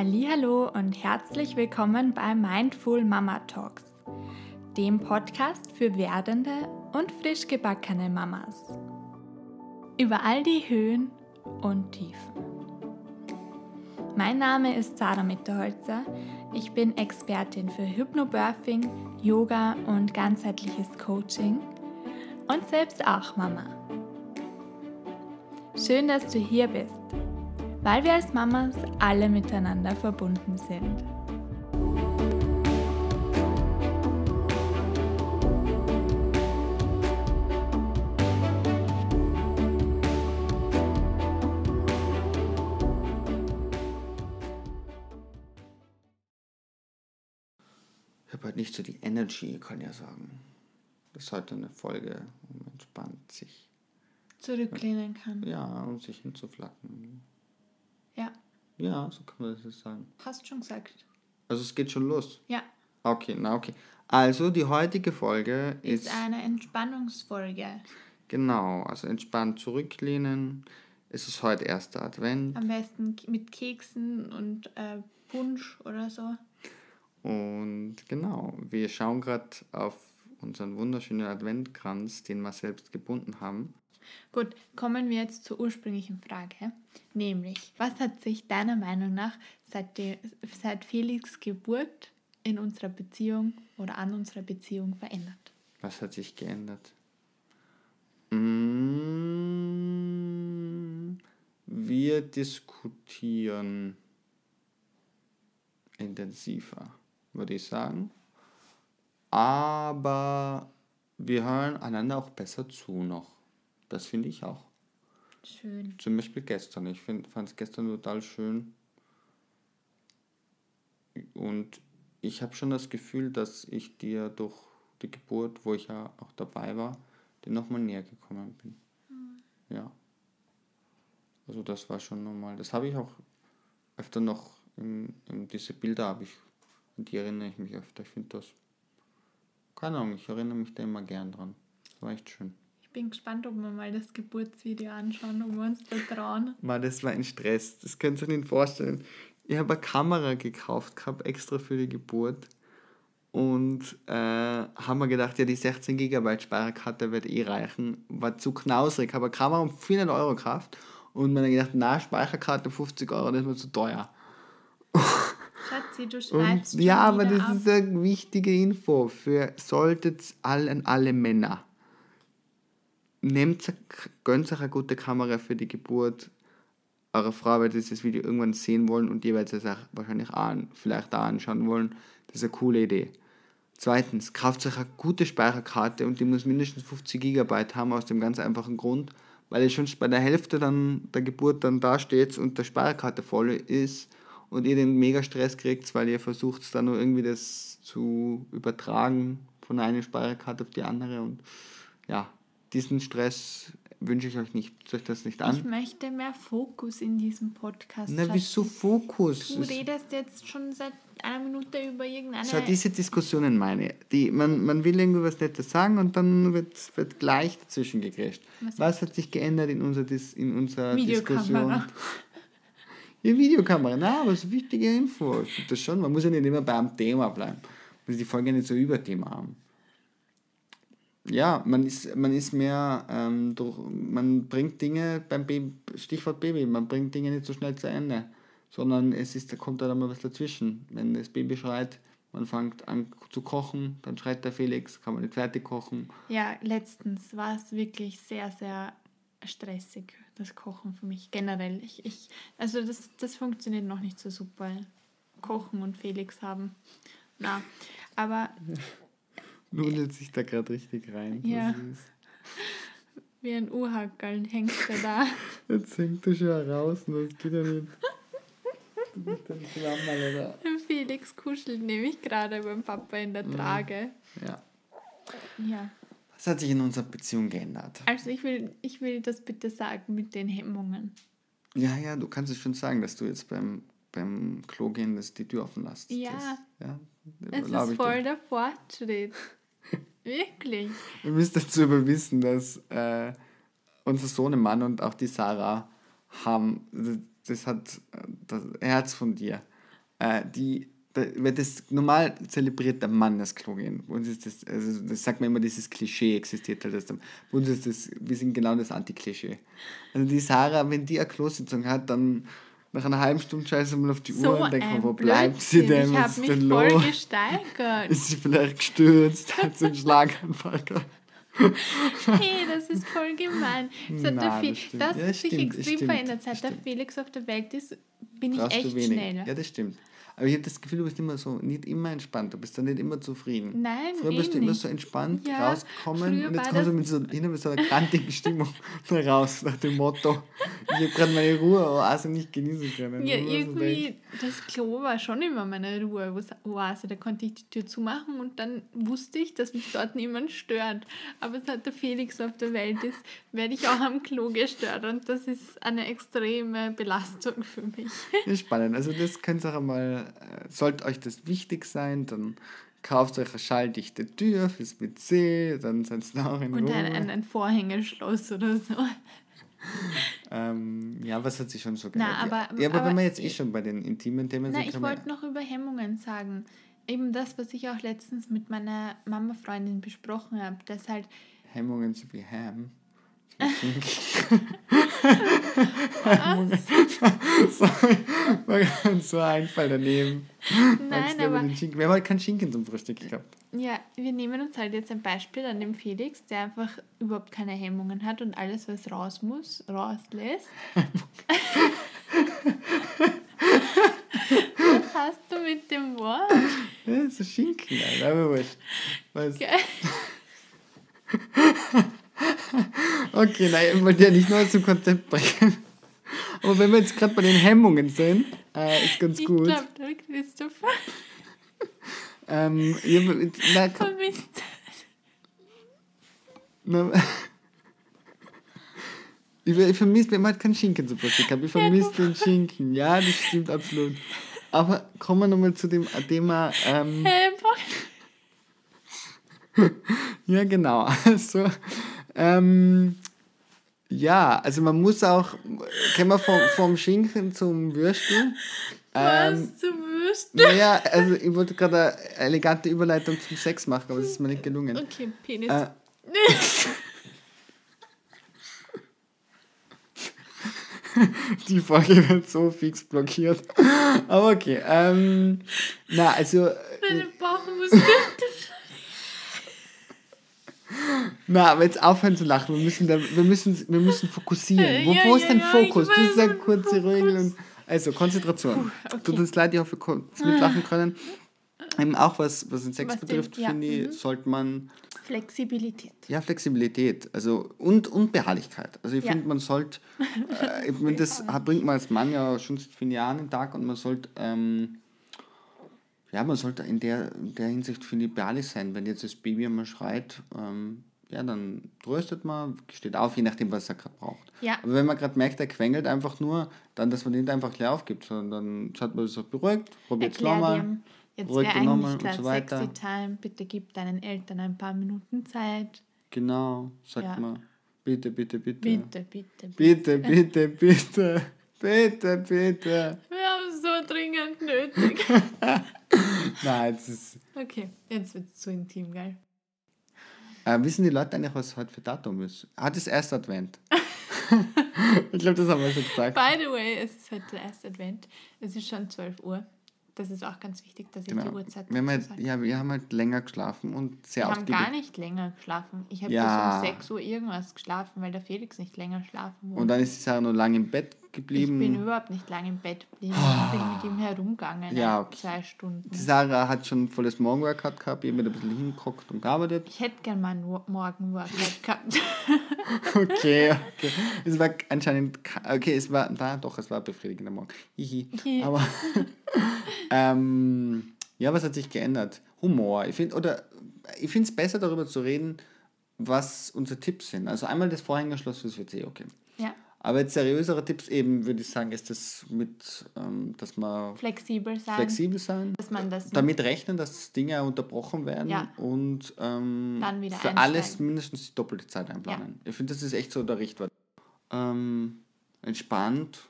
Hallo und herzlich willkommen bei Mindful Mama Talks, dem Podcast für werdende und frisch gebackene Mamas. Über all die Höhen und Tiefen. Mein Name ist Sarah Mitterholzer. Ich bin Expertin für Hypnobirthing, Yoga und ganzheitliches Coaching und selbst auch Mama. Schön, dass du hier bist weil wir als Mamas alle miteinander verbunden sind. Ich habe halt nicht so die Energy, kann ja sagen. Das ist heute eine Folge, wo man entspannt sich zurücklehnen kann. Ja, um sich hinzuflacken. Ja. Ja, so kann man das jetzt sagen. Hast schon gesagt. Also es geht schon los? Ja. Okay, na okay. Also die heutige Folge ist, ist eine Entspannungsfolge. Genau, also entspannt zurücklehnen. Es ist heute erster Advent. Am besten mit Keksen und äh, Punsch oder so. Und genau, wir schauen gerade auf unseren wunderschönen Adventkranz, den wir selbst gebunden haben. Gut, kommen wir jetzt zur ursprünglichen Frage, nämlich, was hat sich deiner Meinung nach seit, de, seit Felix Geburt in unserer Beziehung oder an unserer Beziehung verändert? Was hat sich geändert? Mm, wir diskutieren intensiver, würde ich sagen. Aber wir hören einander auch besser zu noch. Das finde ich auch. Schön. Zum Beispiel gestern. Ich fand es gestern total schön. Und ich habe schon das Gefühl, dass ich dir durch die Geburt, wo ich ja auch dabei war, dir nochmal näher gekommen bin. Mhm. Ja. Also das war schon normal. Das habe ich auch öfter noch, in, in diese Bilder habe ich, an die erinnere ich mich öfter. Ich finde das, keine Ahnung, ich erinnere mich da immer gern dran. Das war echt schön. Ich bin gespannt, ob wir mal das Geburtsvideo anschauen, ob wir uns da trauen. Mal, das war ein Stress. Das könnt ihr euch nicht vorstellen. Ich habe eine Kamera gekauft gehabt, extra für die Geburt. Und äh, haben wir gedacht, ja, die 16 GB Speicherkarte wird eh reichen. War zu knausrig. Habe eine Kamera um 400 Euro gekauft. Und man hat gedacht, na, Speicherkarte 50 Euro, das ist mir zu teuer. Schatzi, du schreibst und, Ja, aber das ab. ist eine wichtige Info für solltet alle, alle Männer nehmt, gönnt euch eine gute Kamera für die Geburt. Eure Frau wird dieses Video irgendwann sehen wollen und ihr werdet es auch wahrscheinlich an, vielleicht da anschauen wollen. Das ist eine coole Idee. Zweitens, kauft euch eine gute Speicherkarte und die muss mindestens 50 GB haben, aus dem ganz einfachen Grund, weil ihr schon bei der Hälfte dann der Geburt dann da steht und der Speicherkarte voll ist und ihr den mega Stress kriegt, weil ihr versucht dann nur irgendwie das zu übertragen von einer Speicherkarte auf die andere und ja, diesen Stress wünsche ich euch nicht. Euch das nicht an? Ich möchte mehr Fokus in diesem Podcast. Na, wieso Fokus? Du redest jetzt schon seit einer Minute über irgendeine. Schau, diese Diskussionen meine die man, man will irgendwie was Nettes sagen und dann wird, wird gleich dazwischen gegrätscht. Was, was hat sich geändert in unserer, Dis, in unserer Diskussion? Ja, Videokamera, na, aber so wichtige Info. Ich das schon, man muss ja nicht immer beim Thema bleiben. Man muss die Folge nicht so über Thema haben ja, man ist, man ist mehr, ähm, durch, man bringt Dinge beim Baby, Stichwort Baby, man bringt Dinge nicht so schnell zu Ende, sondern es ist, da kommt da mal was dazwischen. Wenn das Baby schreit, man fängt an zu kochen, dann schreit der Felix, kann man nicht fertig kochen. Ja, letztens war es wirklich sehr, sehr stressig, das Kochen für mich generell. Ich, ich, also das, das funktioniert noch nicht so super. Kochen und Felix haben. Na, aber Nudelt sich da gerade richtig rein. Ja. Wie ein Urhackerl hängt er da. Jetzt hängt er schon raus, das geht ja nicht. Oder? Felix kuschelt nämlich gerade beim Papa in der mhm. Trage. Ja. Ja. Was hat sich in unserer Beziehung geändert? Also ich will, ich will das bitte sagen mit den Hemmungen. Ja, ja, du kannst es schon sagen, dass du jetzt beim, beim Klo gehen dass die Tür offen lässt. Ja. Das, ja es ist voll dir. der Fortschritt. Wirklich. Ihr müsst dazu aber wissen, dass äh, unser Sohnemann und auch die Sarah haben, das hat das Herz von dir. äh, die, wird das normal zelebriert der Mann das Klo gehen. Bei uns ist das, also das sagt man immer, dieses Klischee existiert halt. Das, bei uns ist das, wir sind genau das Anti-Klischee. Also die Sarah, wenn die eine Klositzung hat, dann nach einer halben Stunde scheiße mal auf die So Uhr und denkt man, ein wo bleibt sie denn? Ich habe mich denn voll los? gesteigert. Ist sie vielleicht gestürzt? Hat sie einen Schlaganfall gehabt? Hey, das ist voll gemein. Das, hat der Nein, Fe- das das Ja, sich stimmt, extrem verändert. Seit der. Felix auf der Welt ist, bin ich Brauchst echt du wenig. schneller. Ja, das stimmt. Aber ich habe das Gefühl, du bist immer so, nicht immer entspannt, du bist dann nicht immer zufrieden. Nein, Früher eh bist du immer nicht. so entspannt Ja, rausgekommen und jetzt kommst du mit so, hin mit so einer grantigen Stimmung raus, nach dem Motto, ich habe gerade meine Ruhe-Oase nicht genießen können. Ja, so irgendwie, denkt, das Klo war schon immer meine Ruhe-Oase. Da konnte ich die Tür zumachen und dann wusste ich, dass mich dort niemand stört. Aber seit der Felix auf der Welt ist, werde ich auch am Klo gestört und das ist eine extreme Belastung für mich. Das ist spannend. Also das könnt ihr auch einmal, sollte euch das wichtig sein, dann kauft euch eine schalldichte Tür fürs WC, dann seid ihr auch in Und ein, ein, Vorhängeschloss oder so. Ähm, ja, was hat sich schon so Na, geändert? ja, aber- ja, aber, aber- wenn wir jetzt eh schon bei den intimen Themen Na, sind, ich wollte noch über Hemmungen sagen. Eben das, was ich auch letztens mit meiner Mama-Freundin besprochen habe, dass halt Hemmungen so wie Ham. Sorry, war ganz so ein Einfall daneben. Nein, aber Wir haben halt keinen Schinken zum Frühstück gehabt. ja, wir nehmen uns halt jetzt ein Beispiel an dem Felix, der einfach überhaupt keine Hemmungen hat und alles, was raus muss, rauslässt. was hast du mit dem Wort? Ja, so Schinken, Alter, aber wurscht. Was? Gell? Okay, nein, ich wollte ja nicht nur dem Konzept bringen. Aber wenn wir jetzt gerade bei den Hemmungen sind, äh, ist ganz Ich gut. glaube, der Christopher Ähm, ich jetzt- na, vermisst. na, ich, ich vermisse, wir haben halt keinen Schinken zu gehabt. Ich vermisse den Schinken. Ja, das stimmt absolut. Aber kommen wir nochmal zu dem Thema. Ähm. Ja, genau. Also, ähm, ja, also man muss auch, kennen wir vom, vom Schinken zum Würstel. Ähm, Was du wirst. naja, also ich wollte gerade eine elegante Überleitung zum Sex machen, aber es ist mir nicht gelungen. Okay, Penis. Äh, die Folge wird so fix blockiert. Aber okay. Ähm, na, also, Meine Bauchmuskeln. Na, aber jetzt aufhören zu lachen. Wir müssen, da, wir müssen, wir müssen fokussieren. Wo, Ja, wo ist ja, dein ja, Fokus? Das ist eine kurze. Regel. Also, Konzentration. okay. Tut uns leid, ich hoffe, wir konnten mitlachen können. Eben auch was, was den Sex Was den- betrifft, ja, finde ich, mhm. sollte man Flexibilität. Ja, Flexibilität also und, und Beharrlichkeit. Also ich finde, man sollte, äh, ich das bringt man als Mann ja schon seit vielen Jahren den Tag und man sollte, ähm, ja, man sollte in der, in der Hinsicht, finde ich, beharrlich sein. Wenn jetzt das Baby einmal schreit, ähm, ja, dann tröstet man, steht auf, je nachdem, was er gerade braucht. Ja. Aber wenn man gerade merkt, er quengelt einfach nur, dann, dass man nicht einfach gleich aufgibt, sondern dann hat man sich beruhigt, probiert es nochmal. jetzt ruhig wäre eigentlich und gerade so weiter. sexy time, bitte gib deinen Eltern ein paar Minuten Zeit. Genau, sagt Ja. man. Bitte, bitte, bitte. Bitte, bitte, bitte. Bitte, bitte, bitte. Bitte, bitte. Wir haben es so dringend nötig. Nein, jetzt ist. Okay, jetzt wird es zu intim, geil. Äh, wissen die Leute eigentlich, was heute für Datum ist? Hat es erst Advent? ich glaube, das haben wir schon gesagt. By the way, es ist heute der erste Advent. Es ist schon 12 Uhr. Das ist auch ganz wichtig, dass ich die Genau. Uhrzeit Wir haben, halt, ja, wir haben halt länger geschlafen und sehr Wir haben gar nicht länger geschlafen. Ich habe Ja. bis um 6 Uhr irgendwas geschlafen, weil der Felix nicht länger schlafen wollte. Und dann ist die Sarah noch lange im Bett ich geblieben. bin überhaupt nicht lange im Bett geblieben. Ich bin mit ihm herumgegangen. Ja, Ja, okay. Zwei Stunden. Die Sarah hat schon volles Morgenworkout gehabt, ich habe ein bisschen hingeguckt und gearbeitet. Ich hätte gern mal Wo- Morgenworkout gehabt. Okay, okay. Es war anscheinend, ka- okay, es war, na doch, es war befriedigender Morgen. Hihi. Aber, ähm, ja, was hat sich geändert? Humor. Ich finde, oder, ich finde es besser, darüber zu reden, was unsere Tipps sind. Also einmal das Vorhängerschloss fürs WC, okay. ja, Aber jetzt seriösere Tipps eben, würde ich sagen, ist das mit, ähm, dass man flexibel sein. flexibel sein, Dass man das damit rechnen, dass Dinge unterbrochen werden Ja. und ähm, für alles mindestens die doppelte Zeit einplanen. Ich finde, das ist echt so der Richtwert. Ähm, entspannt,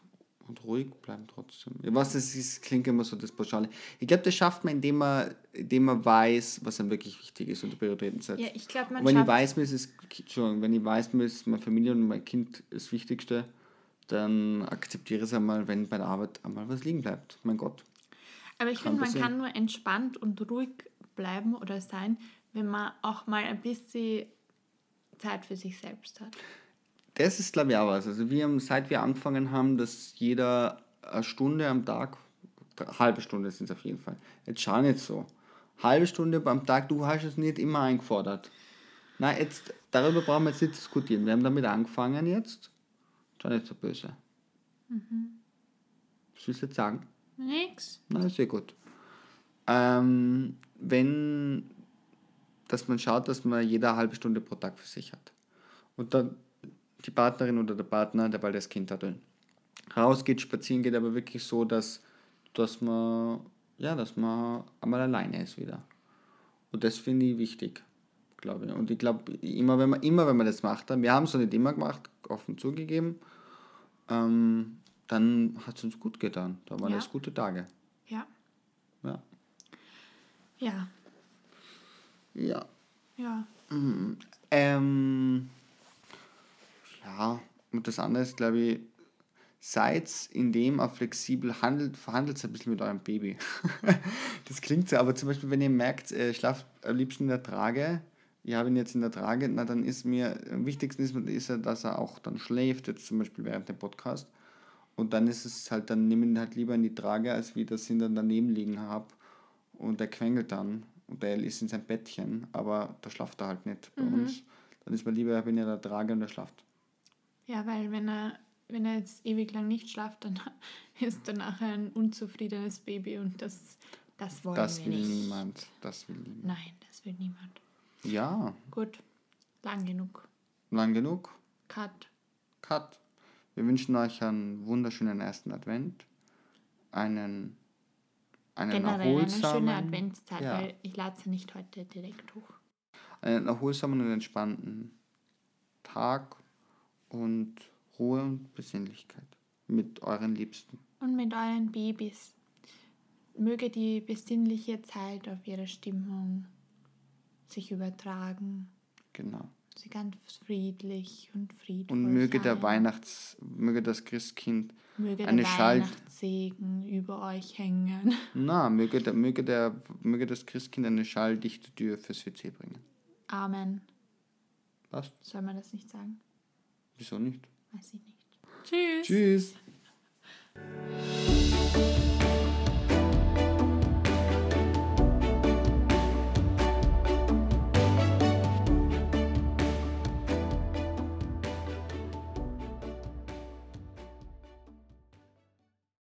und ruhig bleiben trotzdem. Was das ist, klingt immer so das Pauschale. Ich glaube, das schafft man, indem man, indem man weiß, was einem wirklich wichtig ist und die Prioritäten setzt. Ja, ich glaube, man Und wenn ich weiß, mir ist es, Entschuldigung, wenn ich weiß, mir ist meine Familie und mein Kind das Wichtigste, dann akzeptiere es einmal, wenn bei der Arbeit einmal was liegen bleibt. Mein Gott. Aber ich finde, man passieren. kann nur entspannt und ruhig bleiben oder sein, wenn man auch mal ein bisschen Zeit für sich selbst hat. Das ist, glaube ich, auch was. Also wir haben, seit wir angefangen haben, dass jeder eine Stunde am Tag, halbe Stunde sind es auf jeden Fall. Jetzt schau nicht so. Halbe Stunde am Tag, du hast es nicht immer eingefordert. Nein, jetzt, darüber brauchen wir jetzt nicht diskutieren. Wir haben damit angefangen jetzt. Schau nicht so böse. Was willst du jetzt sagen? Nix. Na, sehr gut. Ähm, wenn, dass man schaut, dass man jede halbe Stunde pro Tag für sich hat. Und dann die Partnerin oder der Partner, der bald das Kind hat, rausgeht, spazieren geht, aber wirklich so, dass, dass man, ja, dass man einmal alleine ist wieder. Und das finde ich wichtig, glaube ich. Und ich glaube, immer wenn man, immer wenn man das macht, wir haben es noch nicht immer gemacht, offen zugegeben, ähm, dann hat es uns gut getan. Da waren Ja. das gute Tage. Ja. Ja. Ja. Ja. Ja. Ähm, ja, und das andere ist, glaube ich, seid in dem auch flexibel, handelt, verhandelt ein bisschen mit eurem Baby. das klingt so, aber zum Beispiel, wenn ihr merkt, äh, schlaft am liebsten in der Trage, ich habe ihn jetzt in der Trage, na dann ist mir, am wichtigsten ist, ist er, dass er auch dann schläft, jetzt zum Beispiel während dem Podcast. Und dann ist es halt, dann nehme ich ihn halt lieber in die Trage, als wie ich ihn dann daneben liegen habe. Und er quengelt dann. Und er ist in sein Bettchen, aber da schlaft er halt nicht bei uns. Dann ist mir lieber, ich habe ihn in der Trage und er schlaft. Ja, weil wenn er, wenn er jetzt ewig lang nicht schlaft, dann ist er nachher ein unzufriedenes Baby und das, das wollen Das wir will nicht. niemand. Das will niemand. Nein, das will niemand. Ja, Gut, lang genug. lang genug. Cut. Cut. Wir wünschen euch einen wunderschönen ersten Advent. Einen, einen Generell eine erholsamen, schöne Adventszeit, ja, weil ich lade sie nicht heute direkt hoch. einen erholsamen und entspannten Tag und Ruhe und Besinnlichkeit mit euren Liebsten. Und mit euren Babys. Möge die besinnliche Zeit auf ihre Stimmung sich übertragen. Genau. Sie ganz friedlich und friedvoll Und möge der sein. Weihnachts, möge das Christkind Möge eine der Schalt- Weihnachtssegen über euch hängen. Na, möge, der, möge, der, möge das Christkind eine schalldichte Tür fürs WC bringen. Amen. Was? Soll man das nicht sagen? Wieso nicht? Weiß ich nicht. Tschüss. Tschüss.